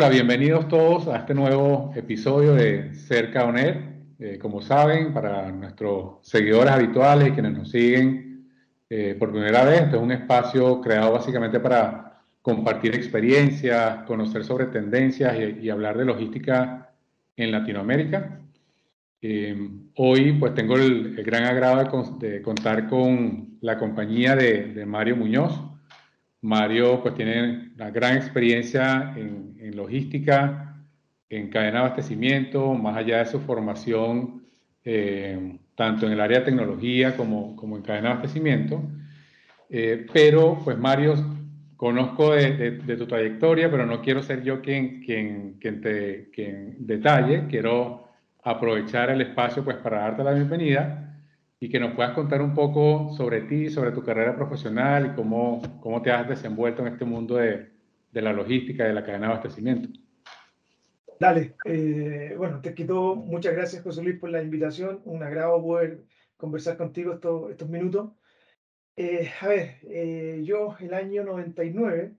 Hola, bienvenidos todos a este nuevo episodio de Cerca ONER. Eh, como saben, para nuestros seguidores habituales y quienes nos siguen eh, por primera vez, este es un espacio creado básicamente para compartir experiencias, conocer sobre tendencias y, hablar de logística en Latinoamérica. Eh, hoy pues tengo el, gran agrado de, contar con la compañía de, de Mario Muñoz. Mario pues tiene una gran experiencia en, logística, en cadena de abastecimiento, más allá de su formación eh, tanto en el área de tecnología como, como en cadena de abastecimiento. Eh, pero pues Mario, conozco de, tu trayectoria, pero no quiero ser yo quien, quien, quien te quien detalle, quiero aprovechar el espacio pues para darte la bienvenida y que nos puedas contar un poco sobre ti, sobre tu carrera profesional y cómo, cómo te has desenvuelto en este mundo de, de la logística de la cadena de abastecimiento. Dale, eh, bueno, te quito muchas gracias José Luis por la invitación, un agrado poder conversar contigo estos, estos minutos. Eh, a ver, eh, yo el año 99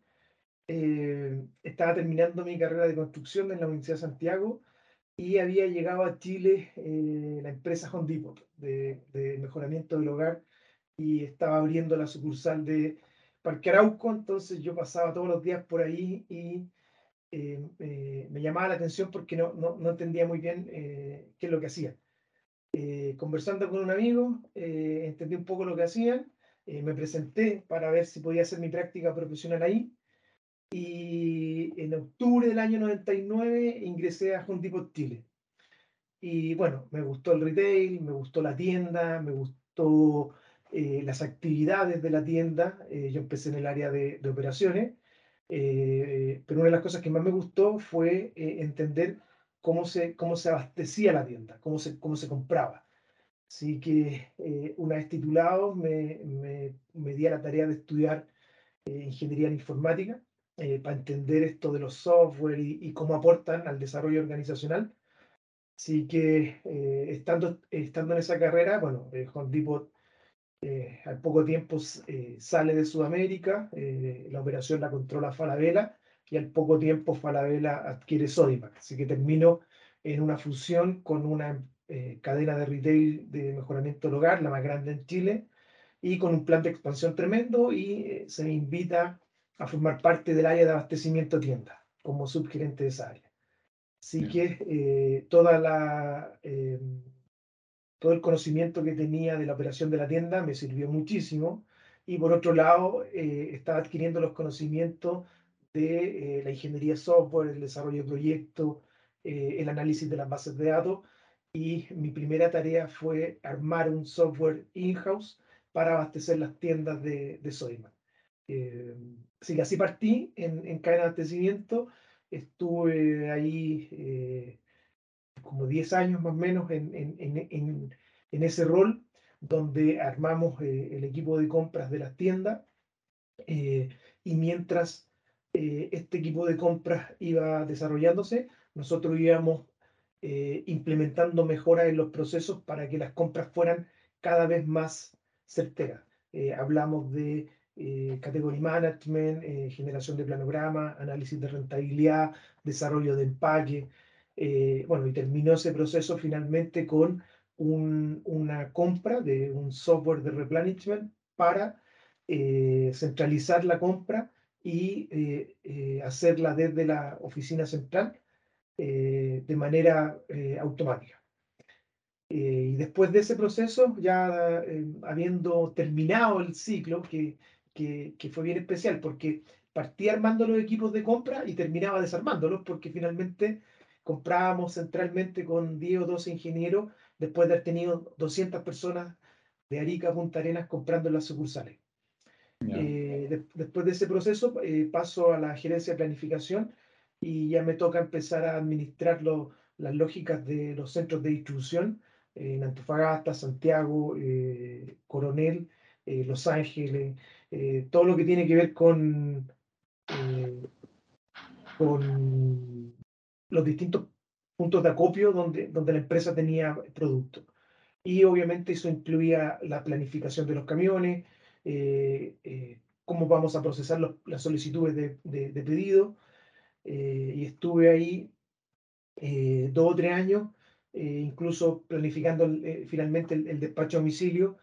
estaba terminando mi carrera de construcción en la Universidad de Santiago y había llegado a Chile eh, la empresa Home Depot de, mejoramiento del hogar y estaba abriendo la sucursal de Parque Arauco, entonces yo pasaba todos los días por ahí y eh, me llamaba la atención porque no, no, no entendía muy bien eh, qué es lo que hacía. conversando con un amigo, entendí un poco lo que hacían, me presenté para ver si podía hacer mi práctica profesional ahí y en octubre del año 99 ingresé a Home Depot Chile. Y bueno, me gustó el retail, me gustó la tienda, me gustó eh, las actividades de la tienda. Eh, yo empecé en el área de, de operaciones, eh, pero una de las cosas que más me gustó fue entender cómo se, cómo se abastecía la tienda, cómo se, cómo se compraba. Así que una vez titulado me, me, me di a la tarea de estudiar ingeniería en informática eh, para entender esto de los software y, cómo aportan al desarrollo organizacional. Así que eh, estando, estando en esa carrera, bueno, eh, Home Depot al poco tiempo sale de Sudamérica, la operación la controla Falabella y al poco tiempo Falabella adquiere Sodimac. Así que termino en una fusión con una cadena de retail de mejoramiento del hogar, la más grande en Chile, y con un plan de expansión tremendo y se me invita a formar parte del área de abastecimiento tienda, como subgerente de esa área. Así que eh, toda la, eh, todo el conocimiento que tenía de la operación de la tienda me sirvió muchísimo. Y por otro lado, eh, estaba adquiriendo los conocimientos de la ingeniería software, el desarrollo de proyectos, el análisis de las bases de datos. Y mi primera tarea fue armar un software in-house para abastecer las tiendas de, de Soyman. Que así partí en, en cadena de abastecimiento. Estuve ahí eh, como 10 años más o menos en, en, en ese rol, donde armamos eh, el equipo de compras de las tiendas. Eh, y mientras este equipo de compras iba desarrollándose, nosotros íbamos implementando mejoras en los procesos para que las compras fueran cada vez más certeras. hablamos de eh, category management, eh, generación de planograma, análisis de rentabilidad, desarrollo de empaque. Eh, bueno, y terminó ese proceso finalmente con una compra de un software de replenishment para centralizar la compra y hacerla desde la oficina central de manera automática. y después de ese proceso, ya habiendo terminado el ciclo, que que, fue bien especial porque partía armando los equipos de compra y terminaba desarmándolos porque finalmente comprábamos centralmente con 10 o 12 ingenieros después de haber tenido 200 personas de Arica a Punta Arenas comprando en las sucursales. Eh, después de ese proceso eh, paso a la gerencia de planificación y ya me toca empezar a administrar las lógicas de los centros de distribución en Antofagasta, Santiago, eh, Los Ángeles, eh, todo lo que tiene que ver con, eh, con los distintos puntos de acopio donde, donde la empresa tenía producto. Y obviamente eso incluía la planificación de los camiones, eh, cómo vamos a procesar las solicitudes de, de, pedido, y estuve ahí dos o tres años, incluso planificando finalmente el, despacho a domicilio,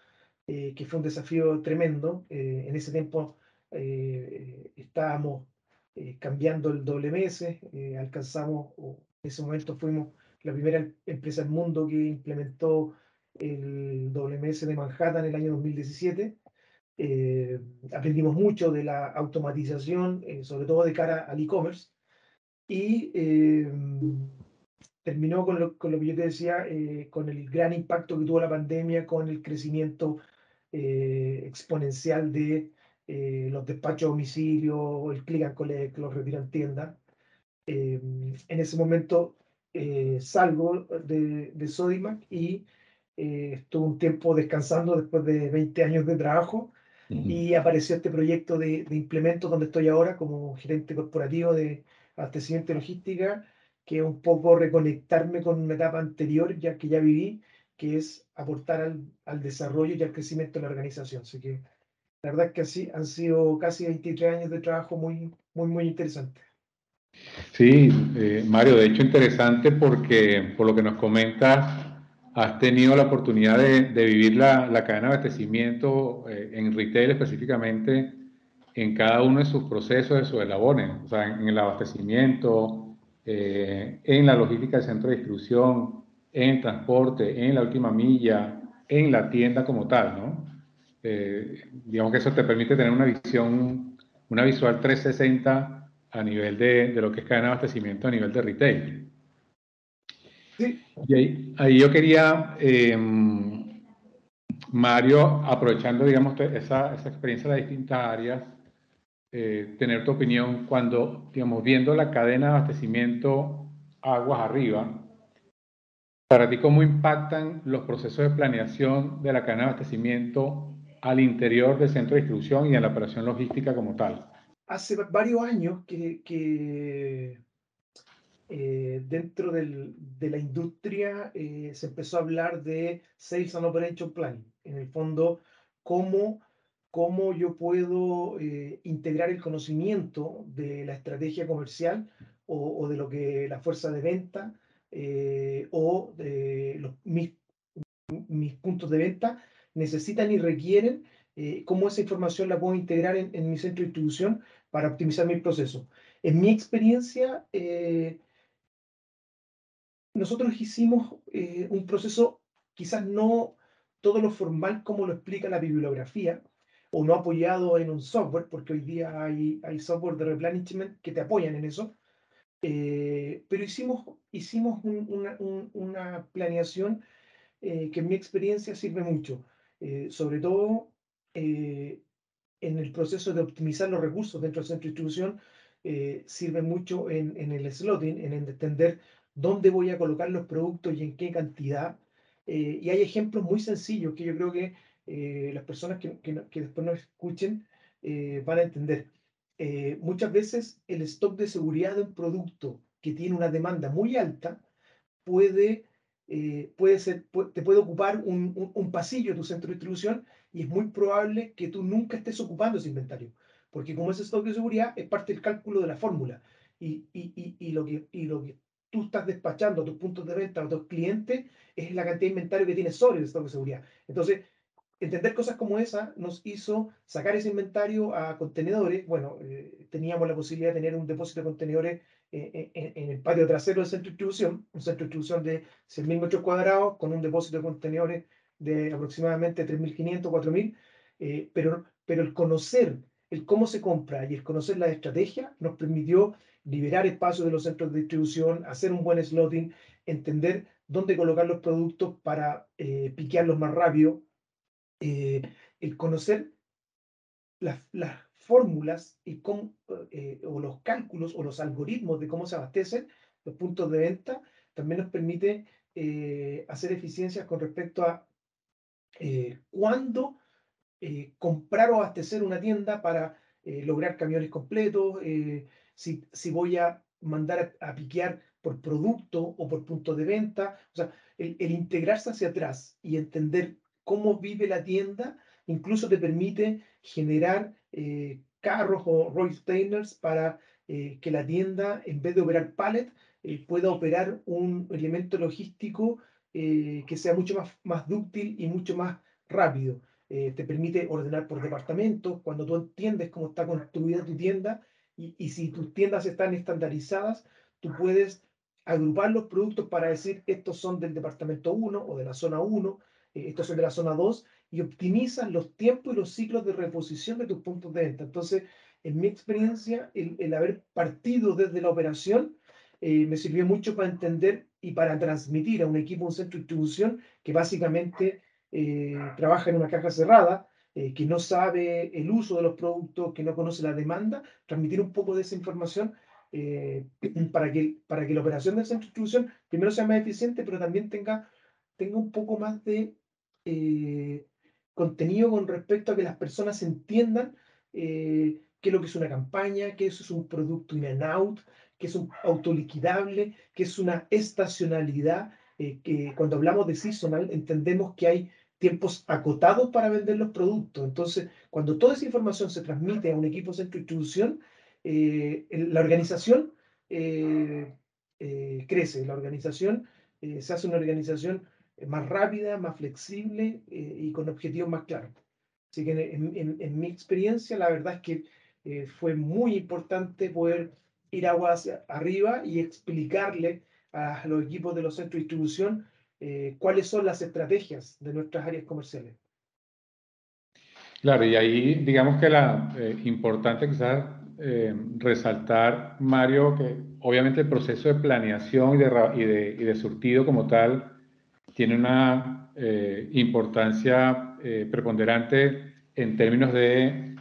que fue un desafío tremendo. en ese tiempo estábamos cambiando el WMS, alcanzamos, en ese momento fuimos la primera empresa del mundo que implementó el WMS de Manhattan en el año 2017. Eh, aprendimos mucho de la automatización, eh, sobre todo de cara al e-commerce, y eh, terminó con lo, con lo, que yo te decía, con el gran impacto que tuvo la pandemia, con el crecimiento exponencial de los despachos a domicilio, el click and collect, los retiran tienda. en ese momento salgo de, de Sodimac y eh, estuve un tiempo descansando después de 20 años de trabajo y apareció este proyecto de, de implemento donde estoy ahora como gerente corporativo de abastecimiento y logística, que es un poco reconectarme con una etapa anterior ya que ya viví, que es aportar al, al desarrollo y al crecimiento de la organización. Así que la verdad es que así han sido casi 23 años de trabajo muy, muy, muy interesantes. Sí, eh, Mario, de hecho interesante porque por lo que nos comentas, has tenido la oportunidad de, vivir la, cadena de abastecimiento eh, en retail específicamente en cada uno de sus procesos, de sus elabones, o sea, en, el abastecimiento, eh, en la logística del centro de distribución, en transporte, en la última milla, en la tienda como tal, ¿no? Eh, digamos que eso te permite tener una visión, una visual 360 a nivel de, de lo que es cadena de abastecimiento a nivel de retail. Y ahí, yo quería, em, Mario, aprovechando, digamos, esa, esa, experiencia de las distintas áreas, eh, tener tu opinión cuando, digamos, viendo la cadena de abastecimiento aguas arriba, para ti, ¿cómo impactan los procesos de planeación de la cadena de abastecimiento al interior del centro de distribución y en la operación logística como tal? Hace varios años que, eh, dentro de la industria eh, se empezó a hablar de Sales and Operation Planning. En el fondo, cómo, cómo yo puedo eh, integrar el conocimiento de la estrategia comercial o, o de lo que la fuerza de venta o de los, mis, puntos de venta necesitan y requieren, cómo esa información la puedo integrar en, mi centro de distribución para optimizar mi proceso. En mi experiencia, nosotros hicimos eh, un proceso quizás no todo lo formal como lo explica la bibliografía, o no apoyado en un software, porque hoy día hay, hay software de replenishment que te apoyan en eso, eh, pero hicimos, hicimos una, planeación eh, que en mi experiencia sirve mucho, sobre todo en el proceso de optimizar los recursos dentro del centro de distribución, sirve mucho en, en el slotting, en entender dónde voy a colocar los productos y en qué cantidad. Eh, y hay ejemplos muy sencillos que yo creo que eh, las personas que, que, después nos escuchen eh, van a entender. Muchas veces el stock de seguridad de un producto que tiene una demanda muy alta puede, puede ser, te puede ocupar un, un, pasillo de tu centro de distribución y es muy probable que tú nunca estés ocupando ese inventario, porque como ese stock de seguridad es parte del cálculo de la fórmula. Y, y, y, lo que, y lo que tú estás despachando a tus puntos de venta, a tus clientes, es la cantidad de inventario que tienes sobre el stock de seguridad. Entonces, entender cosas como esa nos hizo sacar ese inventario a contenedores. Bueno, eh, teníamos la posibilidad de tener un depósito de contenedores eh, eh, en, el patio trasero del centro de distribución, un centro de distribución de 100.000 metros cuadrados con un depósito de contenedores de aproximadamente 3.500, 4.000, pero, pero el conocer el cómo se compra y el conocer la estrategia nos permitió liberar espacio de los centros de distribución, hacer un buen slotting, entender dónde colocar los productos para piquearlos más rápido, eh, el conocer las, fórmulas y cómo, eh, o los cálculos o los algoritmos de cómo se abastecen los puntos de venta, también nos permite hacer eficiencias con respecto a cuándo comprar o abastecer una tienda para lograr camiones completos, si, voy a mandar a, piquear por producto o por punto de venta. O sea, el, integrarse hacia atrás y entender cómo vive la tienda, incluso te permite generar eh, carros o Roy para que la tienda, en vez de operar pallet, pueda operar un elemento logístico que sea mucho más, más dúctil y mucho más rápido. te permite ordenar por departamentos, cuando tú entiendes cómo está construida tu tienda y, y si tus tiendas están estandarizadas, tú puedes agrupar los productos para decir estos son del departamento 1 o de la zona 1, eh, estos son de la zona 2, y optimizas los tiempos y los ciclos de reposición de tus puntos de venta. Entonces, en mi experiencia, el, haber partido desde la operación eh, me sirvió mucho para entender y para transmitir a un equipo, un centro de distribución que básicamente eh, trabaja en una caja cerrada, que no sabe el uso de los productos, que no conoce la demanda, transmitir un poco de esa información eh, para, que, para que la operación del centro de distribución primero sea más eficiente, pero también tenga, tenga un poco más de eh, contenido con respecto a que las personas entiendan eh, qué es lo que es una campaña, qué es un producto in and out, qué es un autoliquidable, qué es una estacionalidad, que cuando hablamos de seasonal entendemos que hay tiempos acotados para vender los productos. Entonces, cuando toda esa información se transmite a un equipo centro de distribución, eh, la organización eh, eh, crece, la organización se hace una organización más rápida, más flexible y con objetivos más claros. Así que en, mi experiencia, la verdad es que fue muy importante poder ir aguas arriba y explicarle a los equipos de los centros de distribución cuáles son las estrategias de nuestras áreas comerciales. Claro, y ahí digamos que la importante quizás eh, resaltar, Mario, que obviamente el proceso de planeación y de, y de, surtido como tal tiene una eh, importancia eh, preponderante en términos de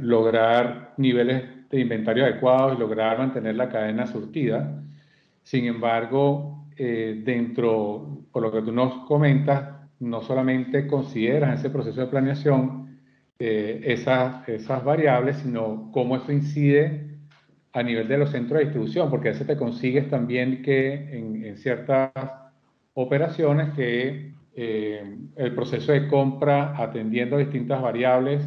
lograr niveles de inventario adecuados y lograr mantener la cadena surtida. Sin embargo, dentro, por lo que tú nos comentas, no solamente consideras ese proceso de planeación, eh, esas, esas variables, sino cómo eso incide a nivel de los centros de distribución, porque a veces te consigues también que en, ciertas operaciones que eh, el proceso de compra atendiendo a distintas variables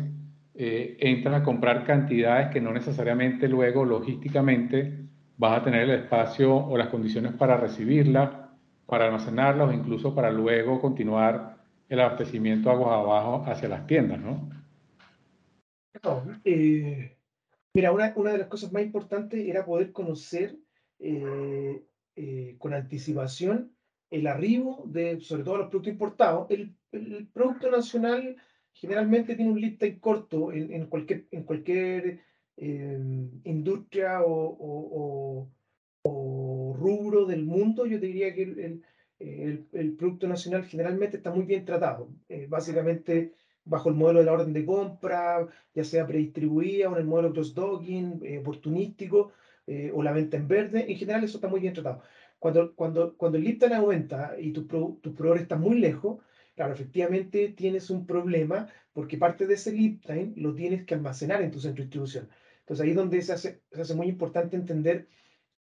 eh, a comprar cantidades que no necesariamente luego logísticamente vas a tener el espacio o las condiciones para recibirlas, para almacenarlas o incluso para luego continuar el abastecimiento aguas abajo hacia las tiendas, ¿no? Eh, mira, una, una, de las cosas más importantes era poder conocer eh, eh, con anticipación el arribo de, sobre todo los productos importados. El, el producto nacional generalmente tiene un lead time corto en, en cualquier, en cualquier industria o, o, rubro del mundo. Yo diría que el, el, el, producto nacional generalmente está muy bien tratado. básicamente bajo el modelo de la orden de compra, ya sea predistribuida o en el modelo cross-docking, eh, oportunístico, eh, o la venta en verde, en general eso está muy bien tratado. Cuando, cuando, cuando el time aumenta y tu, pro, tu proveedor está muy lejos, claro, efectivamente tienes un problema porque parte de ese lead lo tienes que almacenar en tu centro de distribución. Entonces ahí es donde se hace, se hace muy importante entender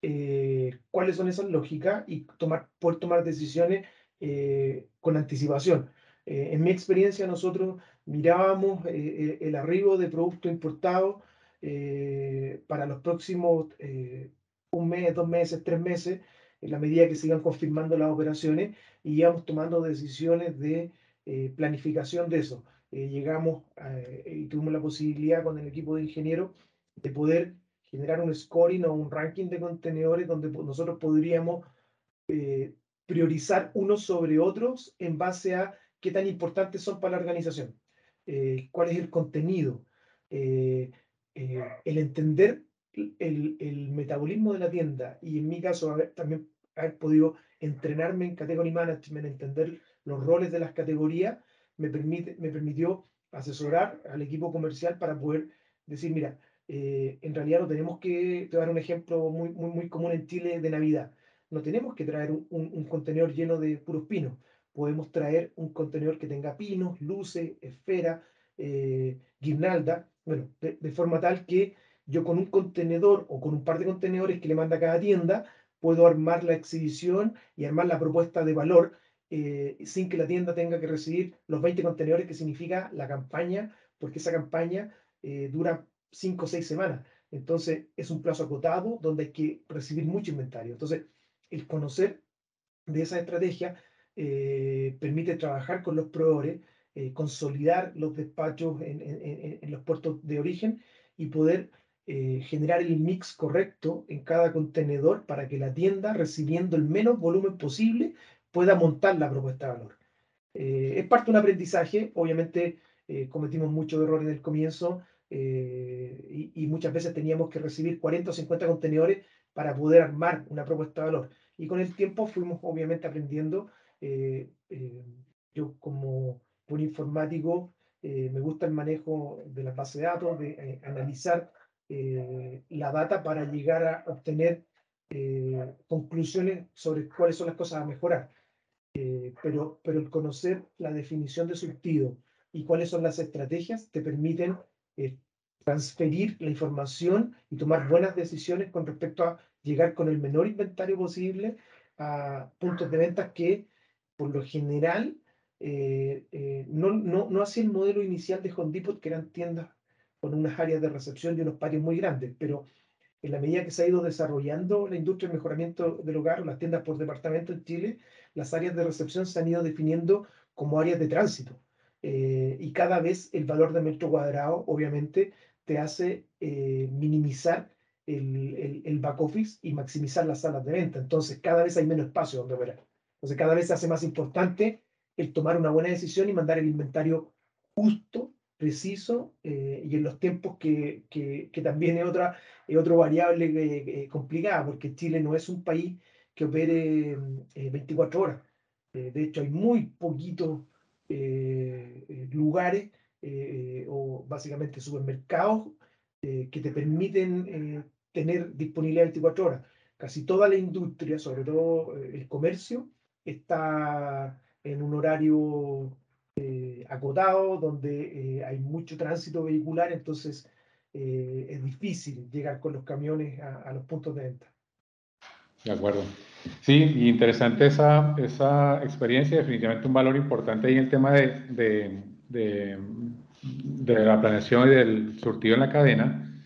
eh, cuáles son esas lógicas y tomar, poder tomar decisiones con anticipación. Eh, en mi experiencia, nosotros mirábamos eh, eh, el arribo de productos importados para los próximos un mes, dos meses, tres meses, en la medida que sigan confirmando las operaciones y íbamos tomando decisiones de planificación de eso. llegamos y tuvimos la posibilidad con el equipo de ingenieros de poder generar un scoring o un ranking de contenedores donde nosotros podríamos priorizar unos sobre otros en base a qué tan importantes son para la organización, eh, cuál es el contenido, eh, eh, el entender el, el, metabolismo de la tienda y en mi caso también haber podido entrenarme en category management, entender los roles de las categorías, me, permite, me permitió asesorar al equipo comercial para poder decir, mira, en realidad no tenemos que, te voy a dar un ejemplo muy, muy, muy común en Chile de Navidad, no tenemos que traer un, un, un contenedor lleno de puros pinos, podemos traer un contenedor que tenga pinos, luces, esfera, eh, guirnalda, bueno, de, forma tal que yo con un contenedor o con un par de contenedores que le manda a cada tienda, puedo armar la exhibición y armar la propuesta de valor eh, sin que la tienda tenga que recibir los 20 contenedores que significa la campaña, porque esa campaña eh, dura 5 o 6 semanas. Entonces, es un plazo acotado donde hay que recibir mucho inventario. Entonces, el conocer de esa estrategia eh, permite trabajar con los proveedores, consolidar los despachos en, los puertos de origen y poder eh, generar el mix correcto en cada contenedor para que la tienda, recibiendo el menos volumen posible, pueda montar la propuesta de valor. es parte de un aprendizaje, obviamente cometimos muchos errores en el comienzo y, y, muchas veces teníamos que recibir 40 o 50 contenedores para poder armar una propuesta de valor. Y con el tiempo fuimos obviamente aprendiendo eh, eh, yo como un informático eh, me gusta el manejo de las bases de datos, de analizar la data para llegar a obtener conclusiones sobre cuáles son las cosas a mejorar. pero, pero el conocer la definición de surtido y cuáles son las estrategias te permiten transferir la información y tomar buenas decisiones con respecto a llegar con el menor inventario posible a puntos de ventas que por lo general, eh, eh, no, no, no hacía el modelo inicial de Home Depot, que eran tiendas con unas áreas de recepción y unos patios muy grandes, pero en la medida que se ha ido desarrollando la industria del mejoramiento del hogar las tiendas por departamento en Chile, las áreas de recepción se han ido definiendo como áreas de tránsito. Eh, y cada vez el valor de metro cuadrado, obviamente, te hace minimizar el, el, el, back office y maximizar las salas de venta. Entonces, cada vez hay menos espacio donde operar. Entonces cada vez se hace más importante el tomar una buena decisión y mandar el inventario justo, preciso eh, y en los tiempos que, que, que, también es otra es otro variable eh, complicada, porque Chile no es un país que opere 24 eh, horas. de hecho, hay muy poquitos lugares o básicamente supermercados que te permiten tener disponibilidad 24 horas. Casi toda la industria, sobre todo el comercio, está en un horario eh, acotado, donde eh, hay mucho tránsito vehicular, entonces eh, es difícil llegar con los camiones a, los puntos de venta. De acuerdo. Sí, interesante esa, esa experiencia, definitivamente un valor importante en el tema de, de, de, la planeación y del surtido en la cadena.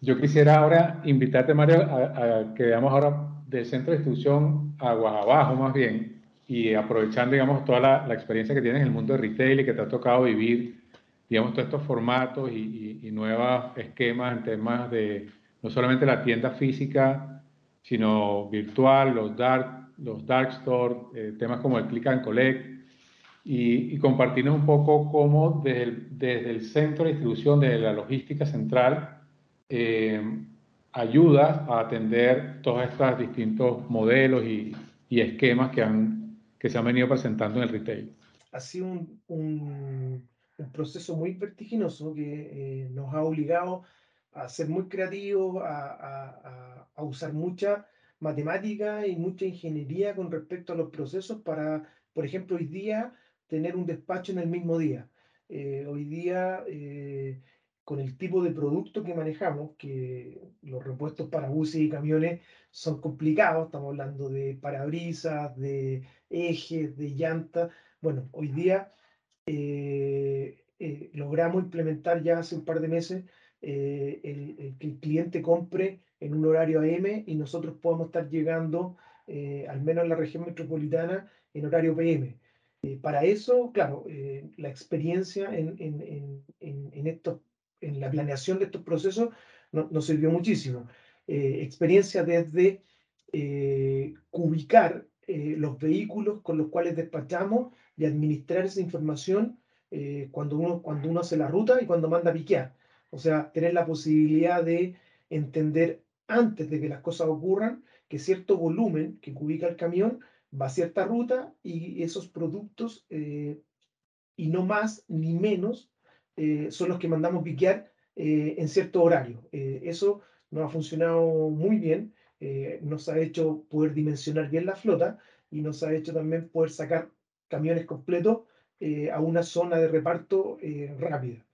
Yo quisiera ahora invitarte, Mario, a, a que veamos ahora del centro de distribución aguas abajo más bien, y aprovechando, digamos, toda la, experiencia que tienes en el mundo de retail y que te ha tocado vivir, digamos, todos estos formatos y, nuevos esquemas en temas de no solamente la tienda física, sino virtual, los dark, los dark store, eh, temas como el click and collect, y, compartirnos un poco cómo desde el, desde el centro de distribución, de la logística central, eh, ayuda a atender todos estos distintos modelos y, y, esquemas que, han, que se han venido presentando en el retail. Ha sido un, un, proceso muy vertiginoso que eh, nos ha obligado a ser muy creativos, a, a, a, usar mucha matemática y mucha ingeniería con respecto a los procesos para, por ejemplo, hoy día tener un despacho en el mismo día. Eh, hoy día eh, con el tipo de producto que manejamos, que los repuestos para buses y camiones son complicados, estamos hablando de parabrisas, de ejes, de llantas. Bueno, hoy día eh, eh, logramos implementar ya hace un par de meses eh, que el cliente compre en un horario AM y nosotros podamos estar llegando, al menos en la región metropolitana, en horario PM. para eso, claro, la experiencia en, en, en, en estos en la planeación de estos procesos nos sirvió muchísimo. Eh, experiencia desde eh, eh, los vehículos con los cuales despachamos y administrar esa información eh, cuando, uno, cuando uno hace la ruta y cuando manda a piquear. O sea, tener la posibilidad de entender antes de que las cosas ocurran que cierto volumen que ubica el camión va a cierta ruta y esos productos, y no más ni menos, eh, son los que mandamos piquear eh, en cierto horario. Eh, eso nos ha funcionado muy bien, nos ha hecho poder dimensionar bien la flota y nos ha hecho también poder sacar camiones completos a una zona de reparto rápida.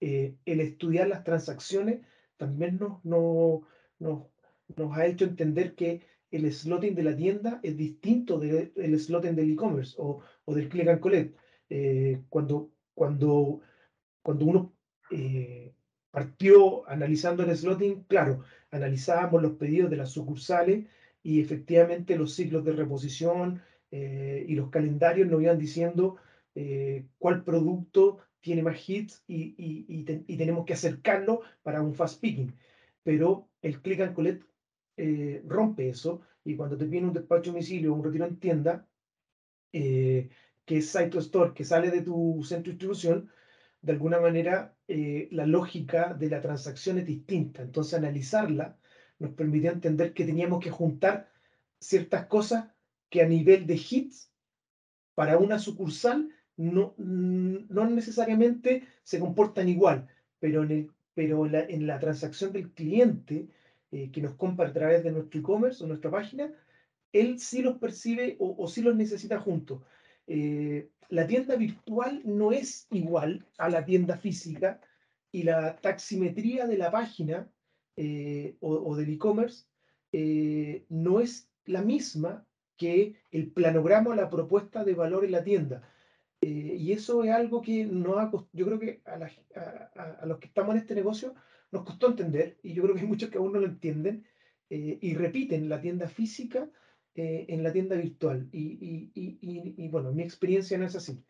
el estudiar las transacciones también nos, nos, nos, ha hecho entender que el slotting de la tienda es distinto del slotting del e-commerce o, o, del click and collect. cuando, cuando cuando uno, eh, partió analizando el slotting, claro, analizábamos los pedidos de las sucursales y efectivamente los ciclos de reposición eh, y los calendarios nos iban diciendo eh, cuál producto tiene más hits y, y, tenemos que acercarlo para un fast picking. Pero el click and collect eh, rompe eso y cuando te viene un despacho domicilio o un retiro en tienda, que es site store, que sale de tu centro de distribución, de alguna manera la lógica de la transacción es distinta. Entonces analizarla nos permitió entender que teníamos que juntar ciertas cosas que a nivel de hits para una sucursal no, no necesariamente se comportan igual, pero en, el, pero en la transacción del cliente eh, que nos compra a través de nuestro e-commerce o nuestra página, él sí los percibe o, sí los necesita juntos. Eh, la tienda virtual no es igual a la tienda física y la taximetría de la página eh, o, del e-commerce eh, no es la misma que el planograma o la propuesta de valor en la tienda. Y eso es algo que no ha, yo creo que a, los que estamos en este negocio nos costó entender, y yo creo que hay muchos que aún no lo entienden, y repiten la tienda física en la tienda virtual. Y, y, bueno, mi experiencia no es así.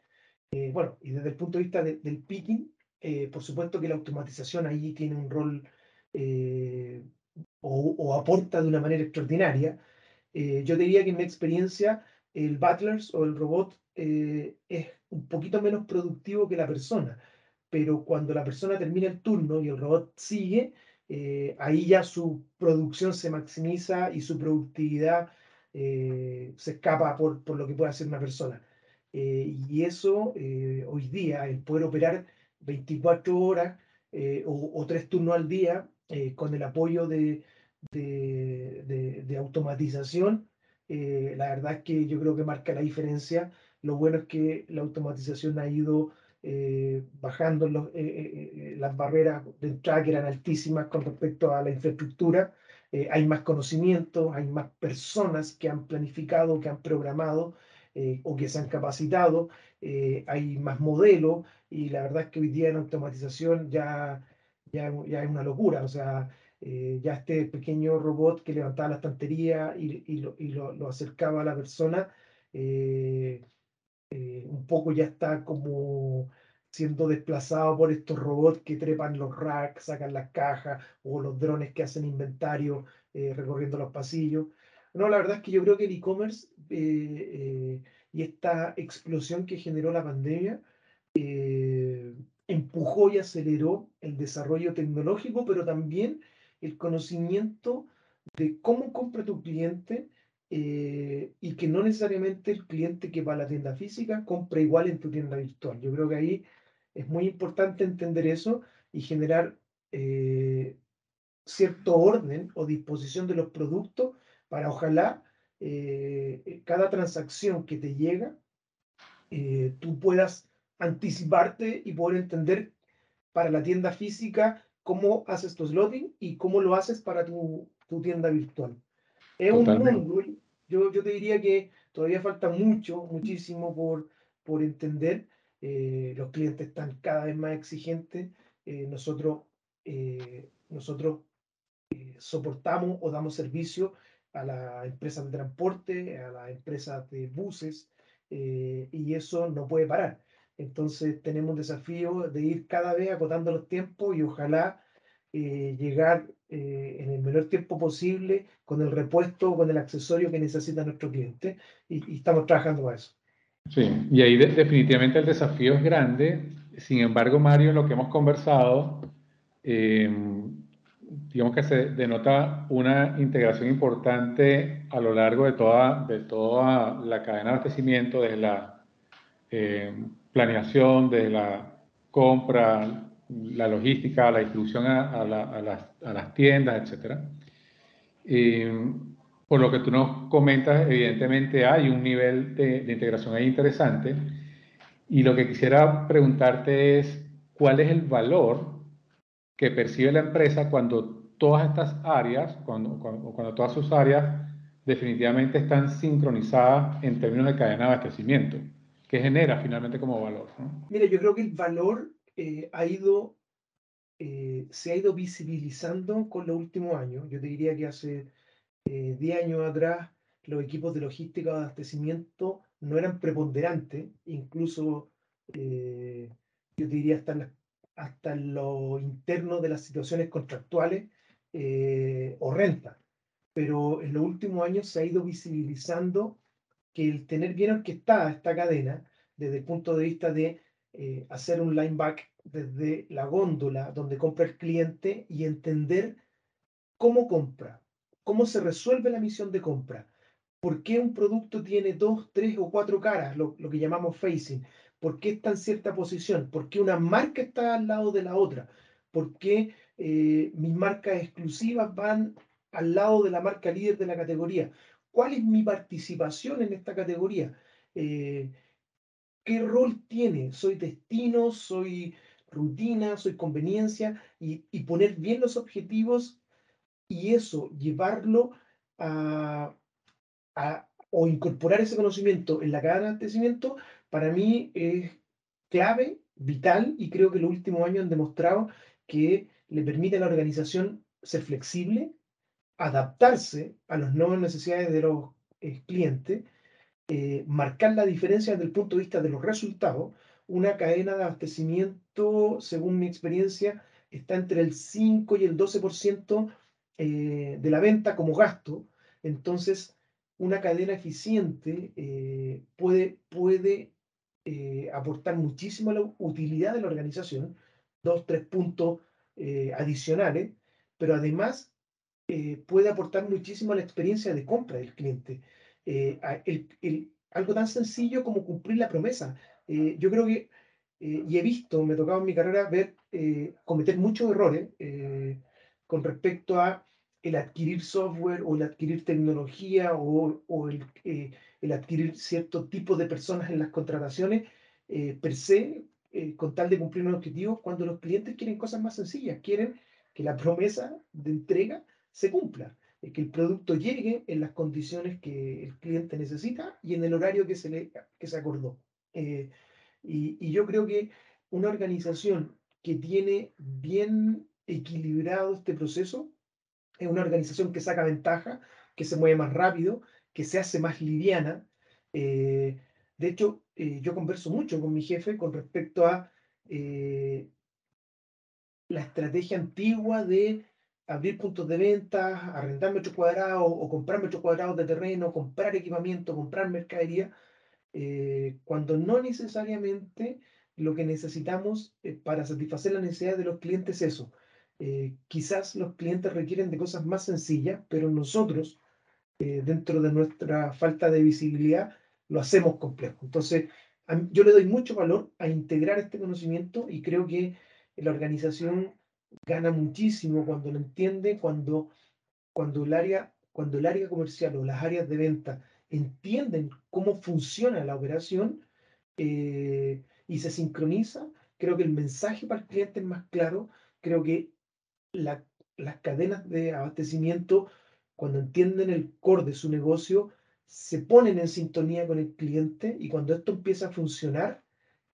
bueno, y desde el punto de vista del picking, por supuesto que la automatización ahí tiene un rol eh, o, aporta de una manera extraordinaria. Eh, yo diría que en mi experiencia el Butlers o el robot eh, es un poquito menos productivo que la persona, pero cuando la persona termina el turno y el robot sigue, ahí ya su producción se maximiza y su productividad se escapa por, por, lo que puede hacer una persona. y eso hoy día, el poder operar 24 horas o, o, tres turnos al día, eh, con el apoyo de, de, automatización, eh, la verdad es que yo creo que marca la diferencia. Lo bueno es que la automatización ha ido eh, bajando las barreras de entrada que eran altísimas con respecto a la infraestructura. Hay más conocimiento, hay más personas que han planificado, que han programado o que se han capacitado, hay más modelos y la verdad es que hoy día en automatización ya ya, ya es una locura. O sea, eh, ya este pequeño robot que levantaba la estantería y, y, lo, y lo, lo, acercaba a la persona, eh, eh, un poco ya está como siendo desplazado por estos robots que trepan los racks, sacan las cajas, o los drones que hacen inventario recorriendo los pasillos. No, la verdad es que yo creo que el e-commerce y esta explosión que generó la pandemia empujó y aceleró el desarrollo tecnológico, pero también el conocimiento de cómo compra tu cliente eh, y que no necesariamente el cliente que va a la tienda física compra igual en tu tienda virtual. Yo creo que ahí es muy importante entender eso y generar eh, cierto orden o disposición de los productos para ojalá eh, cada transacción que te llega, tú puedas anticiparte y poder entender para la tienda física cómo haces tu slotting y cómo lo haces para tu, tu tienda virtual. Es un mundo, yo, yo te diría que todavía falta mucho, muchísimo por, por entender. Eh, los clientes están cada vez más exigentes. Eh, nosotros eh, nosotros soportamos o damos servicio a las empresas de transporte, a las empresas de buses, y eso no puede parar. Entonces tenemos un desafío de ir cada vez acotando los tiempos y ojalá eh, llegar eh, en el menor tiempo posible con el repuesto, con el accesorio que necesita nuestro cliente y, estamos trabajando para eso. Sí, y ahí definitivamente el desafío es grande. Sin embargo, Mario, lo que hemos conversado, eh, digamos que se denota una integración importante a lo largo de toda, de toda la cadena de abastecimiento, desde la planeación, de la compra, la logística, la distribución a, las, tiendas, etc. por lo que tú nos comentas, evidentemente hay un nivel de, integración ahí interesante. Y lo que quisiera preguntarte es, ¿cuál es el valor que percibe la empresa cuando todas estas áreas, cuando, cuando, todas sus áreas definitivamente están sincronizadas en términos de cadena de abastecimiento? que genera finalmente como valor. Mira, yo creo que el valor eh, eh, se ha ido visibilizando con los últimos años. Yo te diría que hace 10 eh, años atrás los equipos de logística de abastecimiento no eran preponderantes, incluso eh, yo diría hasta, hasta lo interno de las situaciones contractuales o renta. Pero en los últimos años se ha ido visibilizando que el tener bien orquestada esta cadena, desde el punto de vista de hacer un line back desde la góndola donde compra el cliente y entender cómo compra, cómo se resuelve la misión de compra, por qué un producto tiene dos, tres o cuatro caras, lo, que llamamos facing, por qué está en cierta posición, por qué una marca está al lado de la otra, por qué eh, mis marcas exclusivas van al lado de la marca líder de la categoría, cuál es mi participación en esta categoría. Eh, ¿Qué rol tiene? ¿Soy destino? ¿Soy rutina, soy conveniencia y, poner bien los objetivos y eso, llevarlo a, o incorporar ese conocimiento en la cadena de abastecimiento, para mí es clave, vital y creo que los últimos años han demostrado que le permite a la organización ser flexible, adaptarse a las nuevas necesidades de los eh, clientes, eh, marcar la diferencia desde el punto de vista de los resultados, una cadena de abastecimiento, según mi experiencia, está entre el 5 y el 12% eh, de la venta como gasto. Entonces, una cadena eficiente eh, puede, puede eh, aportar muchísimo a la utilidad de la organización, dos, tres puntos adicionales, pero además puede aportar muchísimo a la experiencia de compra del cliente. algo tan sencillo como cumplir la promesa. Yo creo que, y he visto, me ha tocado en mi carrera ver cometer muchos errores con respecto a el adquirir software o el adquirir tecnología o, o el, el, adquirir cierto tipo de personas en las contrataciones per se, con tal de cumplir un objetivo, cuando los clientes quieren cosas más sencillas, quieren que la promesa de entrega se cumpla, que el producto llegue en las condiciones que el cliente necesita y en el horario que se, le, que se acordó. Eh, y, yo creo que una organización que tiene bien equilibrado este proceso es una organización que saca ventaja, que se mueve más rápido, que se hace más liviana. Eh, de hecho, eh, yo converso mucho con mi jefe con respecto a la estrategia antigua de abrir puntos de venta, arrendar metros cuadrados o comprar metros cuadrados de terreno, comprar equipamiento, comprar mercadería eh, cuando no necesariamente lo que necesitamos eh, para satisfacer la necesidad de los clientes es eso. Eh, quizás los clientes requieren de cosas más sencillas, pero nosotros, dentro de nuestra falta de visibilidad, lo hacemos complejo. Entonces, yo le doy mucho valor a integrar este conocimiento y creo que la organización gana muchísimo cuando lo entiende, cuando, cuando, el área, cuando el área comercial o las áreas de venta entienden cómo funciona la operación eh, y se sincroniza, creo que el mensaje para el cliente es más claro, creo que las cadenas de abastecimiento, cuando entienden el core de su negocio, se ponen en sintonía con el cliente y cuando esto empieza a funcionar,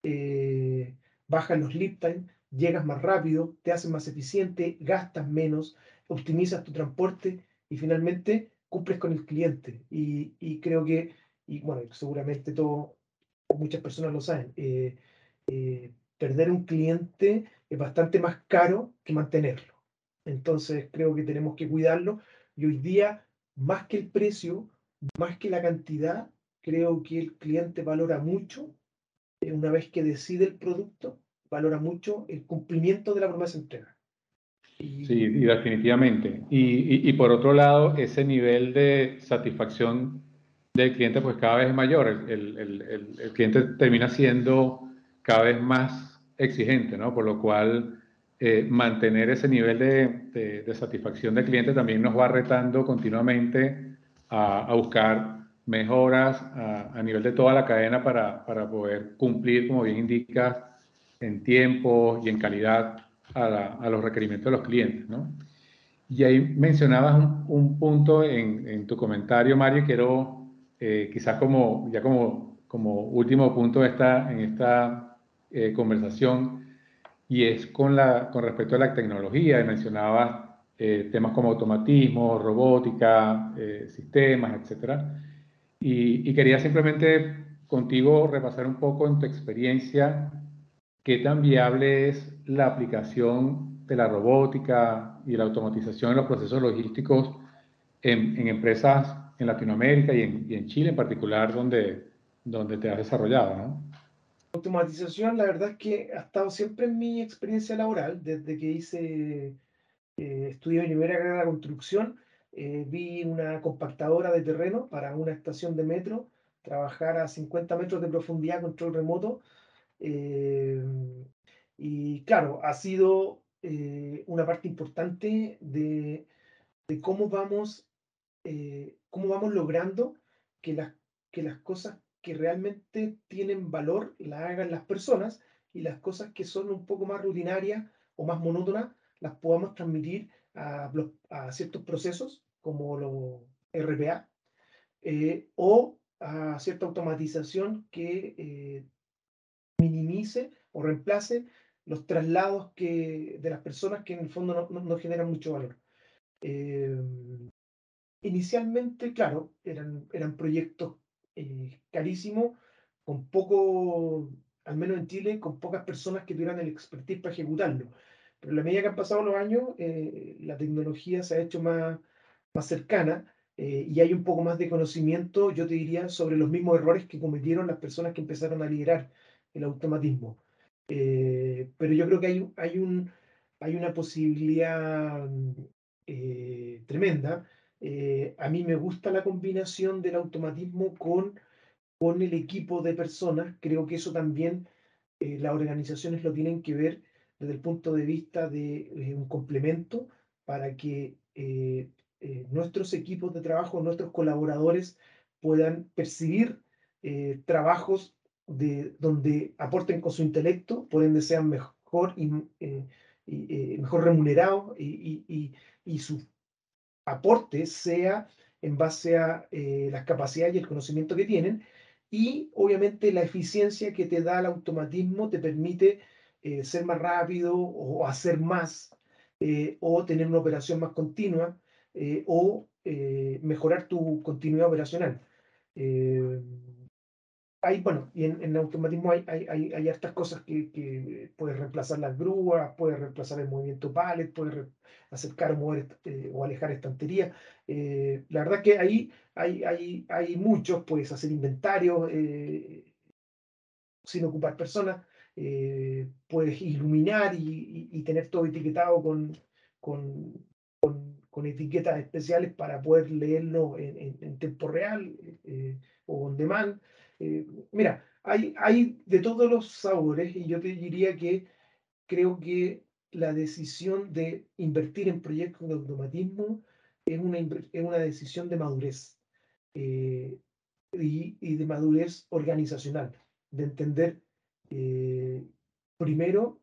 eh, bajan los lead time, llegas más rápido, te haces más eficiente, gastas menos, optimizas tu transporte y finalmente cumples con el cliente. Y, creo que, y bueno, seguramente todo, muchas personas lo saben, eh, eh, perder un cliente es bastante más caro que mantenerlo. Entonces creo que tenemos que cuidarlo y hoy día, más que el precio, más que la cantidad, creo que el cliente valora mucho, eh, una vez que decide el producto, valora mucho el cumplimiento de la promesa entrega. Sí, y definitivamente. Y, y, por otro lado, ese nivel de satisfacción del cliente pues cada vez es mayor. El, el, el, cliente termina siendo cada vez más exigente, ¿no? Por lo cual eh, mantener ese nivel de, de, satisfacción del cliente también nos va retando continuamente a, a buscar mejoras a, a, nivel de toda la cadena para, para poder cumplir, como bien indicas, en tiempo y en calidad a, los requerimientos de los clientes, ¿no? Y ahí mencionabas un, punto en, tu comentario, Mario, quiero eh, quizás como, ya como, como último punto esta, en esta eh, conversación, y es con, la, con respecto a la tecnología. Mencionabas eh, temas como automatismo, robótica, eh, sistemas, etc. Y, quería simplemente contigo repasar un poco en tu experiencia qué tan viable es la aplicación de la robótica y la automatización en los procesos logísticos en, empresas en Latinoamérica y en, y en, Chile en particular, donde, donde te has desarrollado, ¿no? Automatización, la verdad es que ha estado siempre en mi experiencia laboral, desde que hice, eh, estudié mi primera carrera de construcción, eh, vi una compactadora de terreno para una estación de metro, trabajar a 50 metros de profundidad, control remoto. Eh, y claro, ha sido eh, una parte importante de, de cómo, vamos, cómo vamos logrando que las, que las cosas que realmente tienen valor las hagan las personas y las cosas que son un poco más rutinarias o más monótonas las podamos transmitir a, a ciertos procesos como los RPA eh, o a cierta automatización que eh, minimice o reemplace los traslados que, de las personas que en el fondo no, no, generan mucho valor. Eh, inicialmente, claro, eran, eran proyectos eh, carísimo, con poco, al menos en Chile, con pocas personas que tuvieran el expertise para ejecutarlo. Pero a la medida que han pasado los años, eh, la tecnología se ha hecho más, más cercana eh, y hay un poco más de conocimiento, yo te diría, sobre los mismos errores que cometieron las personas que empezaron a liderar el automatismo. pero yo creo que hay, hay, un, hay una posibilidad tremenda eh, a mí me gusta la combinación del automatismo con, con el equipo de personas. Creo que eso también eh, las organizaciones lo tienen que ver desde el punto de vista de eh, un complemento para que nuestros equipos de trabajo, nuestros colaboradores puedan percibir trabajos de, donde aporten con su intelecto, por ende sean mejor, y, mejor remunerados y, y, y, su aporte sea en base a eh, las capacidades y el conocimiento que tienen y obviamente la eficiencia que te da el automatismo te permite eh, ser más rápido o hacer más eh, o tener una operación más continua o mejorar tu continuidad operacional hay, bueno, y en, automatismo hay, hay, hay, hay cosas que, puedes reemplazar las grúas, puedes reemplazar el movimiento pallet, puedes acercar o mover eh, o alejar estanterías. Eh, la verdad que ahí hay, hay, hay muchos, puedes hacer inventario eh, sin ocupar personas, puedes iluminar y, tener todo etiquetado con, con, con, etiquetas especiales para poder leerlo en tiempo real o on demand. Eh, mira, hay, hay de todos los sabores y yo te diría que creo que la decisión de invertir en proyectos de automatismo es una, es una decisión de madurez eh, y, de madurez organizacional, de entender eh, primero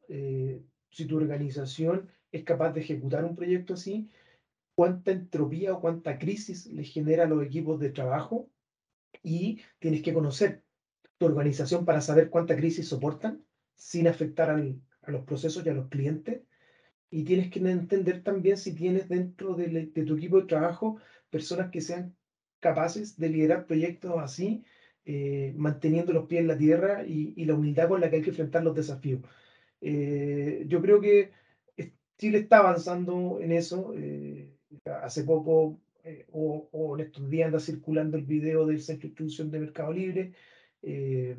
si tu organización es capaz de ejecutar un proyecto así, cuánta entropía o cuánta crisis le genera a los equipos de trabajo y tienes que conocer tu organización para saber cuánta crisis soportan sin afectar a los procesos y a los clientes. Y tienes que entender también si tienes dentro de, tu equipo de trabajo personas que sean capaces de liderar proyectos así, eh, manteniendo los pies en la tierra y, la humildad con la que hay que enfrentar los desafíos. Eh, yo creo que Chile está avanzando en eso. Eh, hace poco eh, o, en estos días anda circulando el video del Centro de Instrucción de Mercado Libre. Eh,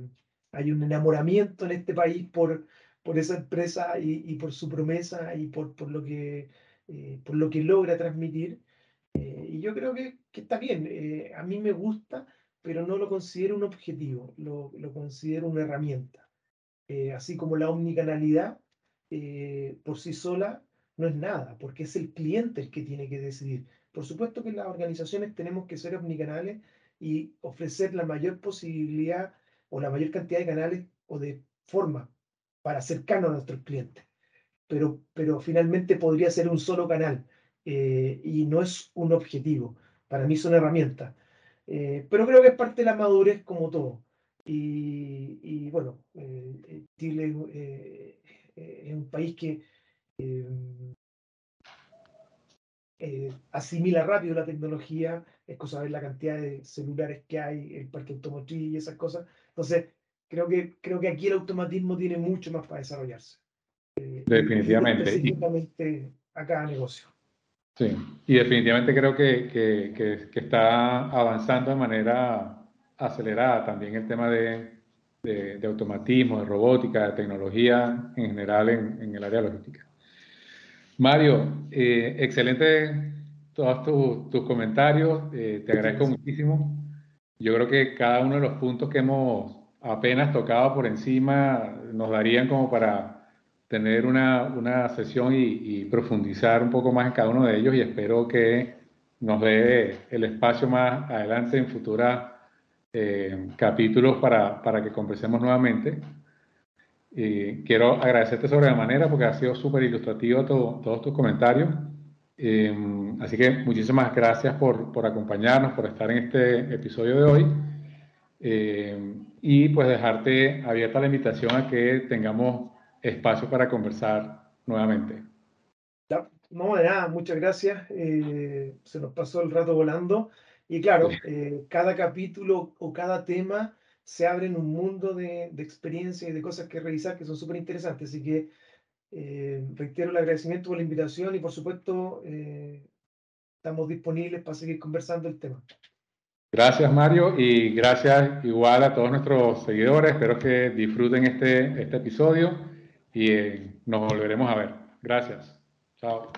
hay un enamoramiento en este país por, por esa empresa y, por su promesa y por, por, lo, que, eh, por lo que logra transmitir. y yo creo que, que está bien. a mí me gusta, pero no lo considero un objetivo, lo, lo considero una herramienta. así como la omnicanalidad por sí sola no es nada, porque es el cliente el que tiene que decidir. Por supuesto que las organizaciones tenemos que ser omnicanales y ofrecer la mayor posibilidad o la mayor cantidad de canales o de formas para acercarnos a nuestros clientes. Pero, pero finalmente podría ser un solo canal eh, y no es un objetivo. Para mí son herramientas. Eh, pero creo que es parte de la madurez como todo. Y, bueno, eh, Chile es un país que asimila rápido la tecnología, es cosa de ver la cantidad de celulares que hay, el parque automotriz y esas cosas. Entonces, creo que, creo que aquí el automatismo tiene mucho más para desarrollarse. Eh, definitivamente. Específicamente a cada negocio. Sí, y definitivamente creo que, que, que, está avanzando de manera acelerada también el tema de, de, automatismo, de robótica, de tecnología en general en, en el área logística. Mario, eh, excelente todos tus, comentarios, eh, te agradezco muchísimo. Yo creo que cada uno de los puntos que hemos apenas tocado por encima nos darían como para tener una, una sesión y, profundizar un poco más en cada uno de ellos y espero que nos dé el espacio más adelante en futuros eh, capítulos para, para, que conversemos nuevamente. Quiero agradecerte sobre la manera porque ha sido súper ilustrativo todos tus comentarios. Em, así que muchísimas gracias por, por, acompañarnos, por estar en este episodio de hoy. Em, y pues dejarte abierta la invitación a que tengamos espacio para conversar nuevamente. No, de nada, muchas gracias. Eh, se nos pasó el rato volando. Y claro, eh, cada capítulo o cada tema se abre en un mundo de, de experiencias y de cosas que revisar que son súper interesantes. Así que eh, reitero el agradecimiento por la invitación y por supuesto eh, estamos disponibles para seguir conversando el tema. Gracias Mario y gracias igual a todos nuestros seguidores. Espero que disfruten este, este episodio y eh, nos volveremos a ver. Gracias. Chao.